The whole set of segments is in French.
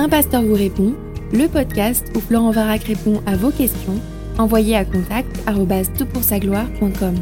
Un pasteur vous répond, le podcast où Florent Varac répond à vos questions, envoyez à contact gloire.com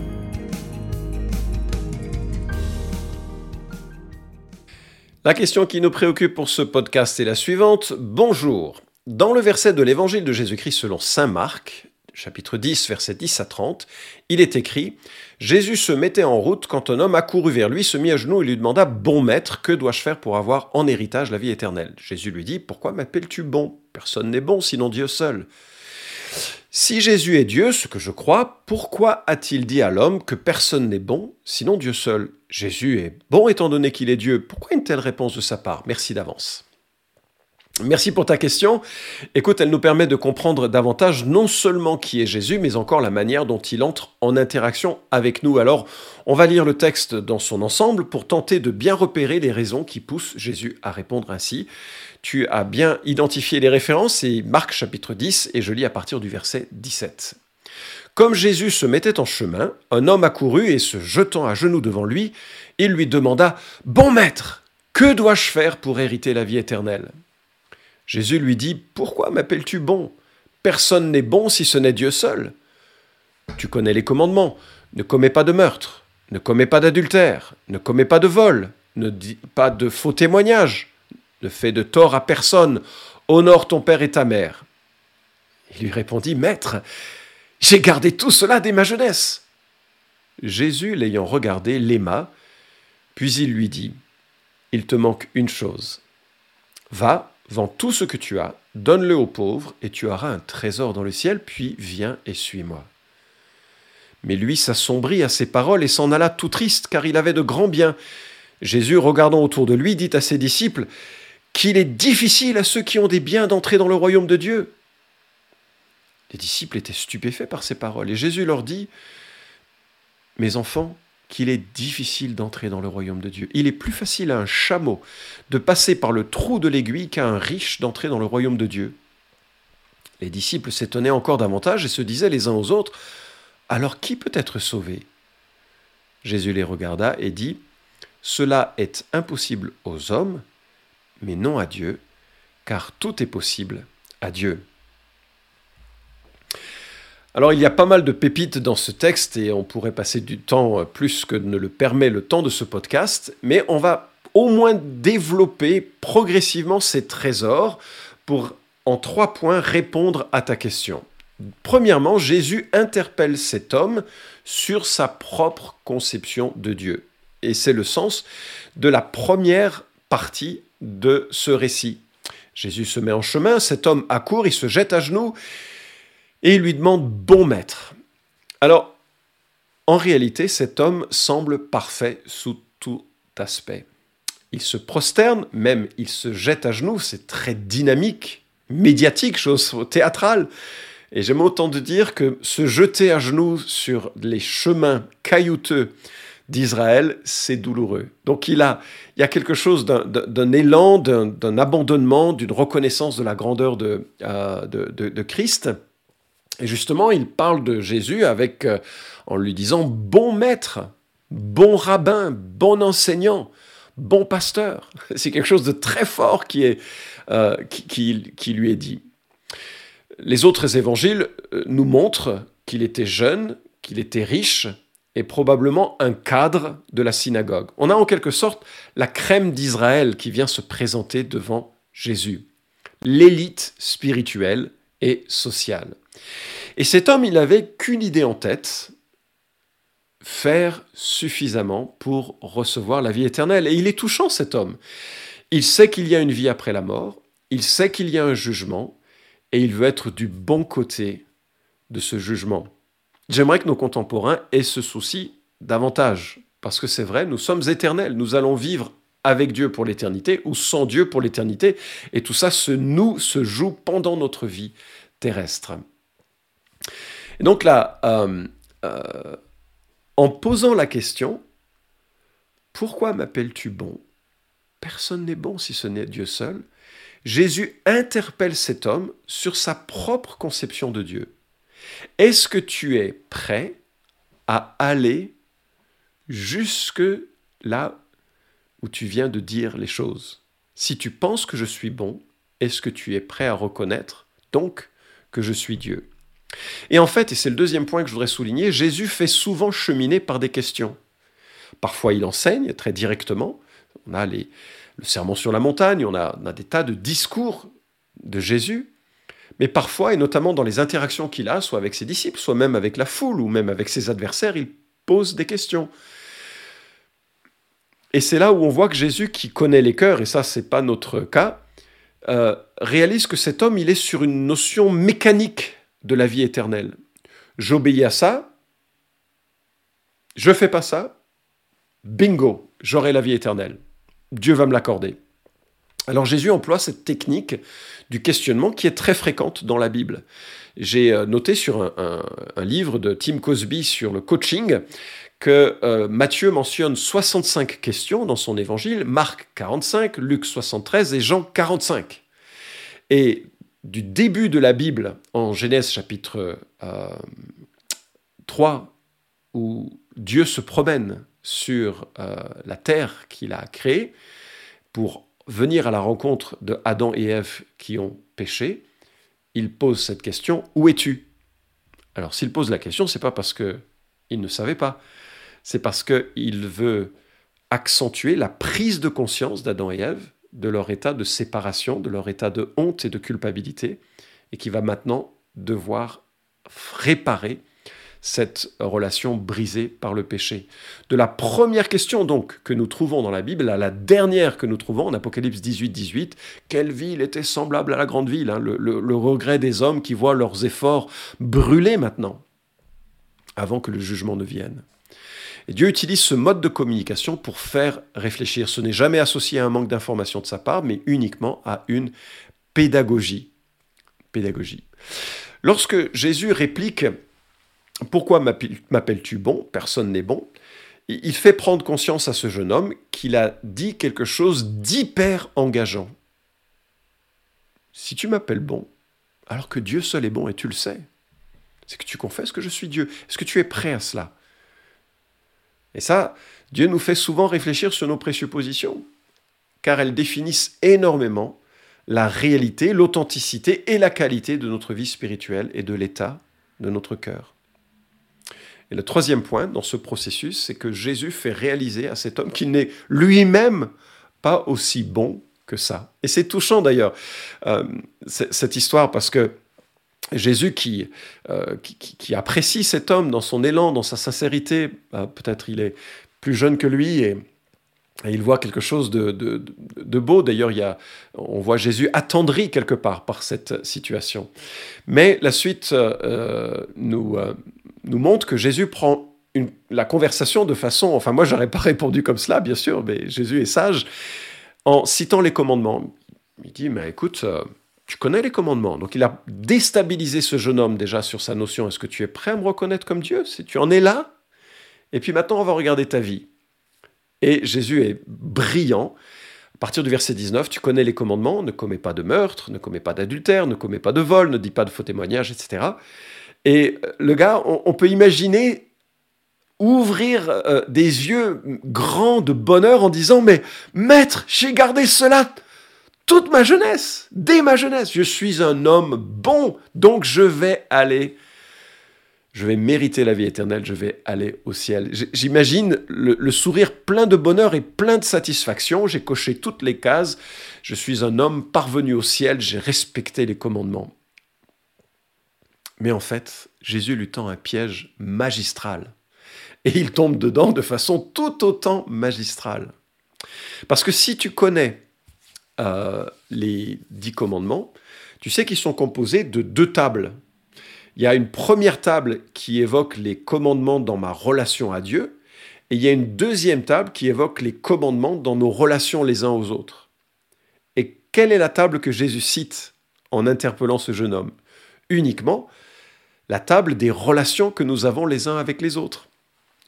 La question qui nous préoccupe pour ce podcast est la suivante. Bonjour. Dans le verset de l'évangile de Jésus-Christ selon Saint Marc, chapitre 10, verset 10 à 30, il est écrit Jésus se mettait en route quand un homme accourut vers lui, se mit à genoux et lui demanda Bon maître, que dois-je faire pour avoir en héritage la vie éternelle? Jésus lui dit Pourquoi m'appelles-tu bon? Personne n'est bon sinon Dieu seul. Si Jésus est Dieu, ce que je crois, pourquoi a-t-il dit à l'homme que personne n'est bon sinon Dieu seul? Jésus est bon étant donné qu'il est Dieu. Pourquoi une telle réponse de sa part? Merci d'avance. Merci pour ta question. Écoute, elle nous permet de comprendre davantage non seulement qui est Jésus, mais encore la manière dont il entre en interaction avec nous. Alors, on va lire le texte dans son ensemble pour tenter de bien repérer les raisons qui poussent Jésus à répondre ainsi. Tu as bien identifié les références, c'est Marc chapitre 10, et je lis à partir du verset 17. Comme Jésus se mettait en chemin, un homme accourut et se jetant à genoux devant lui, il lui demanda Bon maître, que dois-je faire pour hériter la vie éternelle? Jésus lui dit, Pourquoi m'appelles-tu bon? Personne n'est bon si ce n'est Dieu seul. Tu connais les commandements. Ne commets pas de meurtre, ne commets pas d'adultère, ne commets pas de vol, ne dis pas de faux témoignages, ne fais de tort à personne, honore ton père et ta mère. Il lui répondit, Maître, j'ai gardé tout cela dès ma jeunesse. Jésus, l'ayant regardé, l'aima, puis il lui dit, Il te manque une chose. Va, Vends tout ce que tu as, donne-le aux pauvres, et tu auras un trésor dans le ciel, puis viens et suis-moi. Mais lui s'assombrit à ces paroles et s'en alla tout triste, car il avait de grands biens. Jésus, regardant autour de lui, dit à ses disciples qu'il est difficile à ceux qui ont des biens d'entrer dans le royaume de Dieu. Les disciples étaient stupéfaits par ces paroles, et Jésus leur dit, Mes enfants, qu'il est difficile d'entrer dans le royaume de Dieu. Il est plus facile à un chameau de passer par le trou de l'aiguille qu'à un riche d'entrer dans le royaume de Dieu. Les disciples s'étonnaient encore davantage et se disaient les uns aux autres, Alors qui peut être sauvé? Jésus les regarda et dit, Cela est impossible aux hommes, mais non à Dieu, car tout est possible à Dieu. Alors il y a pas mal de pépites dans ce texte et on pourrait passer du temps euh, plus que ne le permet le temps de ce podcast, mais on va au moins développer progressivement ces trésors pour en trois points répondre à ta question. Premièrement, Jésus interpelle cet homme sur sa propre conception de Dieu. Et c'est le sens de la première partie de ce récit. Jésus se met en chemin, cet homme accourt, il se jette à genoux, et il lui demande Bon maître. Alors, en réalité, cet homme semble parfait sous tout aspect. Il se prosterne, même il se jette à genoux, c'est très dynamique, médiatique, chose théâtrale. Et j'aime autant de dire que se jeter à genoux sur les chemins caillouteux d'Israël, c'est douloureux. Donc il, a, il y a quelque chose d'un élan, d'un abandonnement, d'une reconnaissance de la grandeur de, euh, de Christ. Et justement, il parle de Jésus avec, euh, en lui disant bon maître, bon rabbin, bon enseignant, bon pasteur. C'est quelque chose de très fort qui, est, euh, qui, lui est dit. Les autres évangiles euh, nous montrent qu'il était jeune, qu'il était riche et probablement un cadre de la synagogue. On a en quelque sorte la crème d'Israël qui vient se présenter devant Jésus, l'élite spirituelle et sociale. Et cet homme, il n'avait qu'une idée en tête, faire suffisamment pour recevoir la vie éternelle. Et il est touchant, cet homme. Il sait qu'il y a une vie après la mort, il sait qu'il y a un jugement, et il veut être du bon côté de ce jugement. J'aimerais que nos contemporains aient ce souci davantage, parce que c'est vrai, nous sommes éternels, nous allons vivre avec Dieu pour l'éternité ou sans Dieu pour l'éternité, et tout ça se nous se joue pendant notre vie terrestre. Donc là, euh, euh, en posant la question, pourquoi m'appelles-tu bon? Personne n'est bon si ce n'est Dieu seul. Jésus interpelle cet homme sur sa propre conception de Dieu. Est-ce que tu es prêt à aller jusque là où tu viens de dire les choses Si tu penses que je suis bon, est-ce que tu es prêt à reconnaître donc que je suis Dieu? Et en fait, et c'est le deuxième point que je voudrais souligner, Jésus fait souvent cheminer par des questions. Parfois il enseigne très directement, on a le sermon sur la montagne, on on a des tas de discours de Jésus, mais parfois, et notamment dans les interactions qu'il a, soit avec ses disciples, soit même avec la foule, ou même avec ses adversaires, il pose des questions. Et c'est là où on voit que Jésus, qui connaît les cœurs, et ça, c'est pas notre cas, euh, réalise que cet homme, il est sur une notion mécanique de la vie éternelle. J'obéis à ça, je fais pas ça, bingo, j'aurai la vie éternelle. Dieu va me l'accorder. Alors Jésus emploie cette technique du questionnement qui est très fréquente dans la Bible. J'ai euh, noté sur un, livre de Tim Cosby sur le coaching que euh, Matthieu mentionne 65 questions dans son évangile, Marc 45, Luc 73 et Jean 45. Et du début de la Bible, en Genèse chapitre 3, euh, où Dieu se promène sur la terre qu'il a créée pour venir à la rencontre de Adam et Ève qui ont péché, il pose cette question Où es-tu? Alors, s'il pose la question, c'est pas parce que il ne savait pas, c'est parce qu'il veut accentuer la prise de conscience d'Adam et Ève de leur état de séparation, de leur état de honte et de culpabilité, et qui va maintenant devoir réparer cette relation brisée par le péché. De la première question donc que nous trouvons dans la Bible à la dernière que nous trouvons en Apocalypse 18, 18, quelle ville était semblable à la grande ville, hein, le, regret des hommes qui voient leurs efforts brûler maintenant, avant que le jugement ne vienne. Et Dieu utilise ce mode de communication pour faire réfléchir. Ce n'est jamais associé à un manque d'information de sa part, mais uniquement à une pédagogie. Pédagogie. Lorsque Jésus réplique pourquoi m'appelles-tu bon? Personne n'est bon. Il fait prendre conscience à ce jeune homme qu'il a dit quelque chose d'hyper engageant. Si tu m'appelles bon, alors que Dieu seul est bon et tu le sais, c'est que tu confesses que je suis Dieu. Est-ce que tu es prêt à cela? Et ça, Dieu nous fait souvent réfléchir sur nos présuppositions, car elles définissent énormément la réalité, l'authenticité et la qualité de notre vie spirituelle et de l'état de notre cœur. Et le troisième point dans ce processus, c'est que Jésus fait réaliser à cet homme qu'il n'est lui-même pas aussi bon que ça. Et c'est touchant d'ailleurs, euh, cette histoire, parce que Jésus qui, euh, qui, apprécie cet homme dans son élan, dans sa sincérité, euh, peut-être il est plus jeune que lui et, il voit quelque chose de, de, beau. D'ailleurs, il y a, on voit Jésus attendri quelque part par cette situation. Mais la suite nous, nous montre que Jésus prend la conversation de façon, enfin moi j'aurais pas répondu comme cela, bien sûr, mais Jésus est sage, en citant les commandements. Il dit, mais écoute, euh, tu connais les commandements. Donc il a déstabilisé ce jeune homme déjà sur sa notion, est-ce que tu es prêt à me reconnaître comme Dieu? Si tu en es là, et puis maintenant on va regarder ta vie. Et Jésus est brillant. À partir du verset 19, tu connais les commandements, ne commets pas de meurtre, ne commets pas d'adultère, ne commets pas de vol, ne dis pas de faux témoignages, etc. Et le gars, on, peut imaginer ouvrir euh, des yeux grands de bonheur en disant Mais maître, j'ai gardé cela toute ma jeunesse, dès ma jeunesse. Je suis un homme bon, donc je vais aller, je vais mériter la vie éternelle, je vais aller au ciel. J'imagine le sourire plein de bonheur et plein de satisfaction. J'ai coché toutes les cases. Je suis un homme parvenu au ciel, j'ai respecté les commandements. Mais en fait, Jésus lui tend un piège magistral. Et il tombe dedans de façon tout autant magistrale. Parce que si tu connais euh, les dix commandements, tu sais qu'ils sont composés de deux tables. Il y a une première table qui évoque les commandements dans ma relation à Dieu, et il y a une deuxième table qui évoque les commandements dans nos relations les uns aux autres. Et quelle est la table que Jésus cite en interpellant ce jeune homme? Uniquement la table des relations que nous avons les uns avec les autres.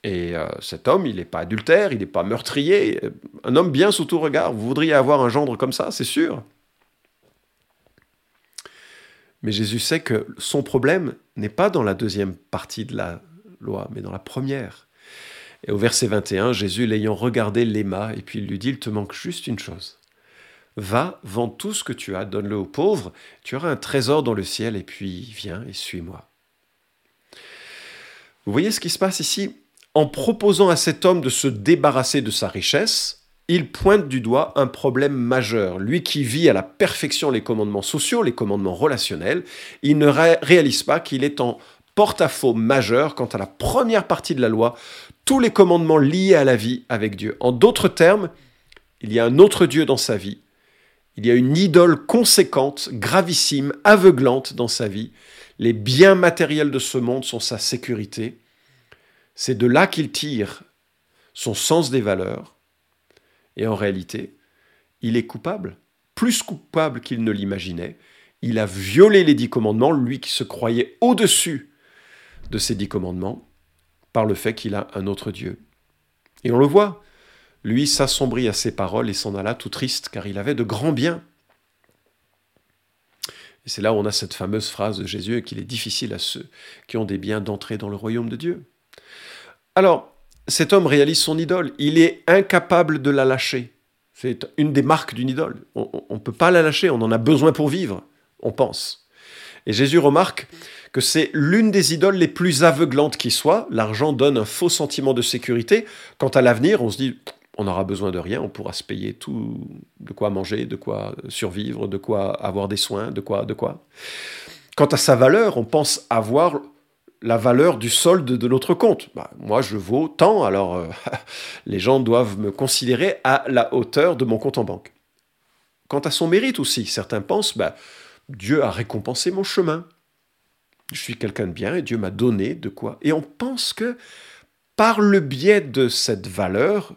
Et euh, cet homme, il n'est pas adultère, il n'est pas meurtrier, un homme bien sous tout regard. Vous voudriez avoir un gendre comme ça, c'est sûr. Mais Jésus sait que son problème n'est pas dans la deuxième partie de la loi, mais dans la première. Et au verset 21, Jésus, l'ayant regardé, l'aima, et puis il lui dit, il te manque juste une chose. Va, vends tout ce que tu as, donne-le aux pauvres, tu auras un trésor dans le ciel, et puis viens et suis-moi. Vous voyez ce qui se passe ici? En proposant à cet homme de se débarrasser de sa richesse, il pointe du doigt un problème majeur. Lui qui vit à la perfection les commandements sociaux, les commandements relationnels, il ne réalise pas qu'il est en porte-à-faux majeur quant à la première partie de la loi, tous les commandements liés à la vie avec Dieu. En d'autres termes, il y a un autre Dieu dans sa vie. Il y a une idole conséquente, gravissime, aveuglante dans sa vie. Les biens matériels de ce monde sont sa sécurité. C'est de là qu'il tire son sens des valeurs. Et en réalité, il est coupable, plus coupable qu'il ne l'imaginait. Il a violé les dix commandements, lui qui se croyait au-dessus de ces dix commandements, par le fait qu'il a un autre Dieu. Et on le voit, lui s'assombrit à ses paroles et s'en alla tout triste, car il avait de grands biens. Et c'est là où on a cette fameuse phrase de Jésus qu'il est difficile à ceux qui ont des biens d'entrer dans le royaume de Dieu. Alors, cet homme réalise son idole, il est incapable de la lâcher. C'est une des marques d'une idole. On ne peut pas la lâcher, on en a besoin pour vivre, on pense. Et Jésus remarque que c'est l'une des idoles les plus aveuglantes qui soit. L'argent donne un faux sentiment de sécurité. Quant à l'avenir, on se dit, on n'aura besoin de rien, on pourra se payer tout, de quoi manger, de quoi survivre, de quoi avoir des soins, de quoi, de quoi. Quant à sa valeur, on pense avoir la valeur du solde de notre compte. Bah, moi, je vaux tant, alors euh, les gens doivent me considérer à la hauteur de mon compte en banque. Quant à son mérite aussi, certains pensent, bah, Dieu a récompensé mon chemin. Je suis quelqu'un de bien et Dieu m'a donné de quoi. Et on pense que par le biais de cette valeur,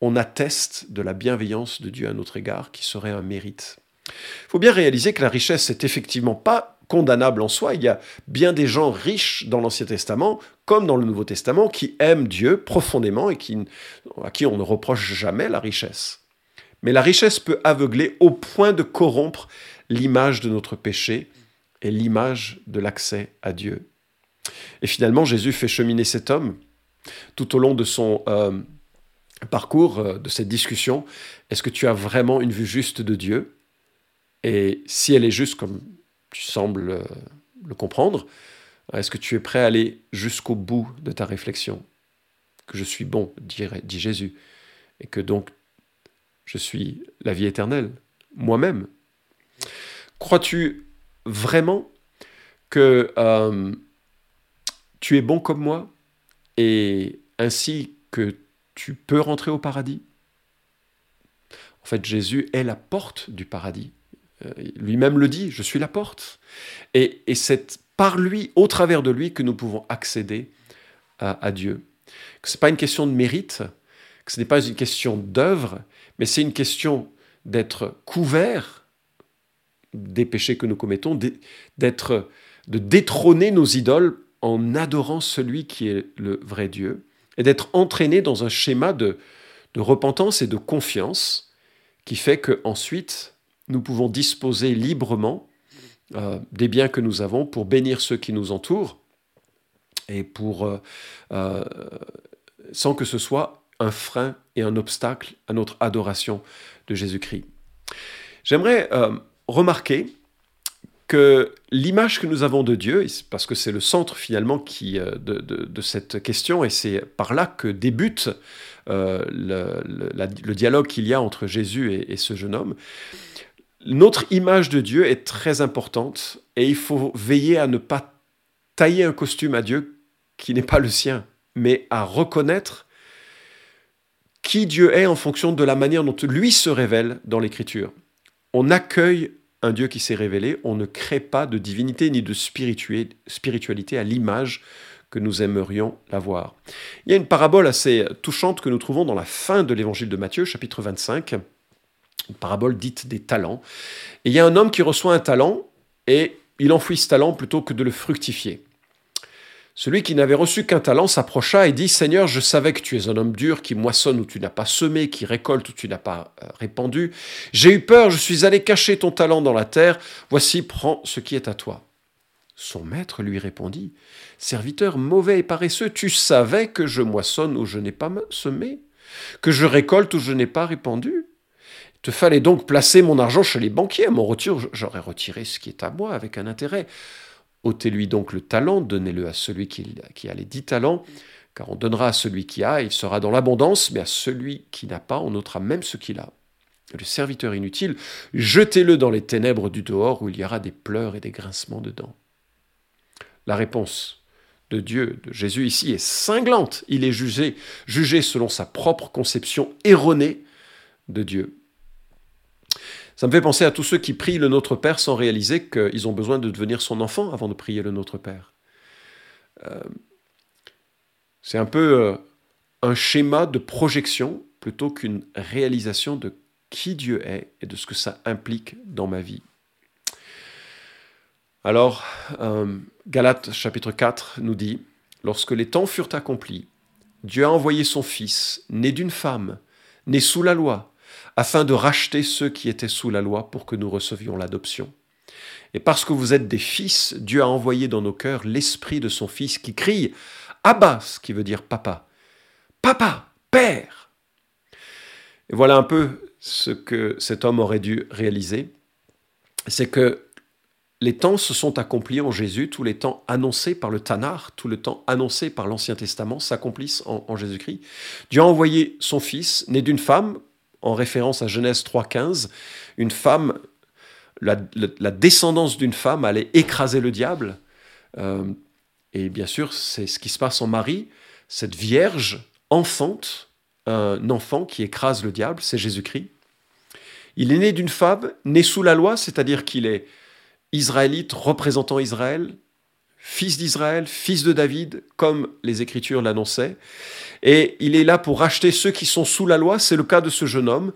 on atteste de la bienveillance de Dieu à notre égard, qui serait un mérite. Il faut bien réaliser que la richesse n'est effectivement pas condamnable en soi. Il y a bien des gens riches dans l'Ancien Testament, comme dans le Nouveau Testament, qui aiment Dieu profondément et qui, à qui on ne reproche jamais la richesse. Mais la richesse peut aveugler au point de corrompre l'image de notre péché et l'image de l'accès à Dieu. Et finalement, Jésus fait cheminer cet homme tout au long de son euh, parcours euh, de cette discussion, est-ce que tu as vraiment une vue juste de Dieu? Et si elle est juste comme tu sembles euh, le comprendre, est-ce que tu es prêt à aller jusqu'au bout de ta réflexion? Que je suis bon, dit, Jésus, et que donc je suis la vie éternelle, moi-même. Crois-tu vraiment que euh, tu es bon comme moi et ainsi que tu peux rentrer au paradis? En fait, Jésus est la porte du paradis. Euh, lui-même le dit, je suis la porte. Et, c'est par lui, au travers de lui, que nous pouvons accéder à, Dieu. Que ce n'est pas une question de mérite, que ce n'est pas une question d'œuvre, mais c'est une question d'être couvert des péchés que nous commettons, d'être, de détrôner nos idoles en adorant celui qui est le vrai Dieu et d'être entraîné dans un schéma de, repentance et de confiance qui fait qu'ensuite, nous pouvons disposer librement euh, des biens que nous avons pour bénir ceux qui nous entourent et pour, euh, euh, sans que ce soit un frein et un obstacle à notre adoration de Jésus-Christ. J'aimerais remarquer que l'image que nous avons de Dieu, parce que c'est le centre finalement de, cette question, et c'est par là que débute le, dialogue qu'il y a entre Jésus et, ce jeune homme, notre image de Dieu est très importante et il faut veiller à ne pas tailler un costume à Dieu qui n'est pas le sien, mais à reconnaître qui Dieu est en fonction de la manière dont lui se révèle dans l'Écriture. On accueille un Dieu qui s'est révélé, on ne crée pas de divinité ni de spiritualité à l'image que nous aimerions l'avoir. Il y a une parabole assez touchante que nous trouvons dans la fin de l'évangile de Matthieu, chapitre 25, une parabole dite des talents. Et il y a un homme qui reçoit un talent et il enfouit ce talent plutôt que de le fructifier. Celui qui n'avait reçu qu'un talent s'approcha et dit Seigneur, je savais que tu es un homme dur, qui moissonne où tu n'as pas semé, qui récolte où tu n'as pas euh, répandu. J'ai eu peur, je suis allé cacher ton talent dans la terre. Voici, prends ce qui est à toi. Son maître lui répondit Serviteur mauvais et paresseux, tu savais que je moissonne où je n'ai pas semé, que je récolte où je n'ai pas répandu. Te fallait donc placer mon argent chez les banquiers. À mon retour, j'aurais retiré ce qui est à moi avec un intérêt. ôtez-lui donc le talent, donnez-le à celui qui, a les dix talents, car on donnera à celui qui a, il sera dans l'abondance, mais à celui qui n'a pas, on ôtera même ce qu'il a. Le serviteur inutile, jetez-le dans les ténèbres du dehors où il y aura des pleurs et des grincements de dents. La réponse de Dieu, de Jésus ici, est cinglante. Il est jugé, jugé selon sa propre conception erronée de Dieu. Ça me fait penser à tous ceux qui prient le Notre Père sans réaliser qu'ils ont besoin de devenir son enfant avant de prier le Notre Père. Euh, c'est un peu euh, un schéma de projection plutôt qu'une réalisation de qui Dieu est et de ce que ça implique dans ma vie. Alors, euh, Galates chapitre 4 nous dit, Lorsque les temps furent accomplis, Dieu a envoyé son Fils, né d'une femme, né sous la loi, afin de racheter ceux qui étaient sous la loi pour que nous recevions l'adoption. Et parce que vous êtes des fils, Dieu a envoyé dans nos cœurs l'esprit de son Fils qui crie Abba, ce qui veut dire papa. Papa, Père. Et voilà un peu ce que cet homme aurait dû réaliser. C'est que les temps se sont accomplis en Jésus, tous les temps annoncés par le Tanar, tout le temps annoncé par l'Ancien Testament s'accomplissent en, Jésus-Christ. Dieu a envoyé son Fils, né d'une femme, en référence à Genèse 3.15, une femme, la, descendance d'une femme allait écraser le diable. Euh, et bien sûr, c'est ce qui se passe en Marie, cette vierge enfante, un enfant qui écrase le diable, c'est Jésus-Christ. Il est né d'une femme, né sous la loi, c'est-à-dire qu'il est israélite représentant Israël, fils d'Israël, fils de David, comme les Écritures l'annonçaient. Et il est là pour racheter ceux qui sont sous la loi. C'est le cas de ce jeune homme,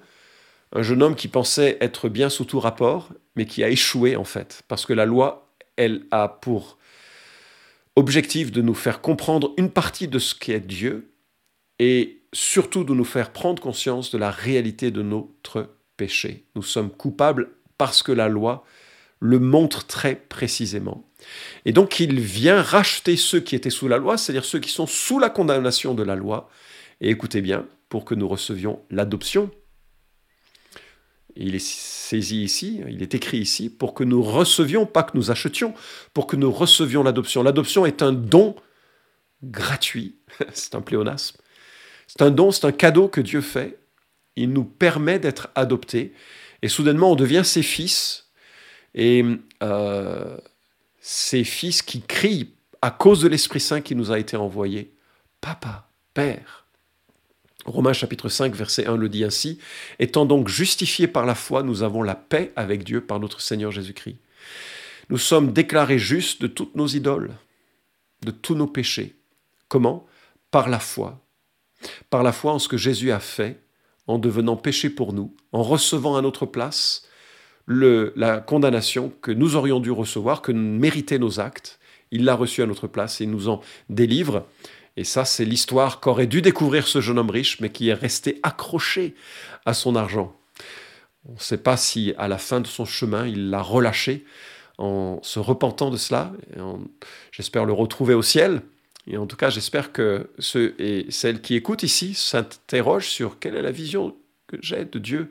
un jeune homme qui pensait être bien sous tout rapport, mais qui a échoué en fait, parce que la loi, elle a pour objectif de nous faire comprendre une partie de ce qu'est Dieu et surtout de nous faire prendre conscience de la réalité de notre péché. Nous sommes coupables parce que la loi le montre très précisément. Et donc il vient racheter ceux qui étaient sous la loi, c'est-à-dire ceux qui sont sous la condamnation de la loi, et écoutez bien, pour que nous recevions l'adoption. Il est saisi ici, il est écrit ici, pour que nous recevions, pas que nous achetions, pour que nous recevions l'adoption. L'adoption est un don gratuit, c'est un pléonasme, c'est un don, c'est un cadeau que Dieu fait, il nous permet d'être adoptés, et soudainement on devient ses fils, et euh, ces fils qui crient à cause de l'Esprit Saint qui nous a été envoyé, Papa, Père. Romains chapitre 5, verset 1 le dit ainsi, Étant donc justifiés par la foi, nous avons la paix avec Dieu par notre Seigneur Jésus-Christ. Nous sommes déclarés justes de toutes nos idoles, de tous nos péchés. Comment? Par la foi. Par la foi en ce que Jésus a fait, en devenant péché pour nous, en recevant à notre place la condamnation que nous aurions dû recevoir, que méritaient nos actes. Il l'a reçu à notre place et il nous en délivre. Et ça, c'est l'histoire qu'aurait dû découvrir ce jeune homme riche, mais qui est resté accroché à son argent. On ne sait pas si à la fin de son chemin, il l'a relâché en se repentant de cela. J'espère le retrouver au ciel. Et en tout cas, j'espère que ceux et celles qui écoutent ici s'interrogent sur quelle est la vision que j'ai de Dieu.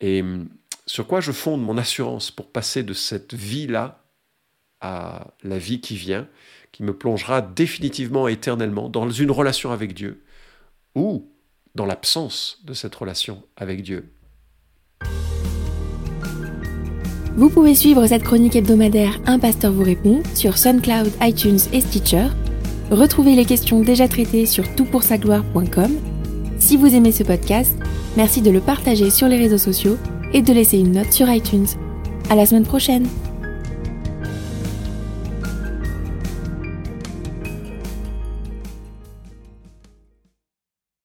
Et sur quoi je fonde mon assurance pour passer de cette vie-là à la vie qui vient, qui me plongera définitivement et éternellement dans une relation avec Dieu, ou dans l'absence de cette relation avec Dieu. Vous pouvez suivre cette chronique hebdomadaire Un pasteur vous répond sur SoundCloud, iTunes et Stitcher. Retrouvez les questions déjà traitées sur toutpoursagloire.com. Si vous aimez ce podcast, merci de le partager sur les réseaux sociaux et de laisser une note sur iTunes. À la semaine prochaine!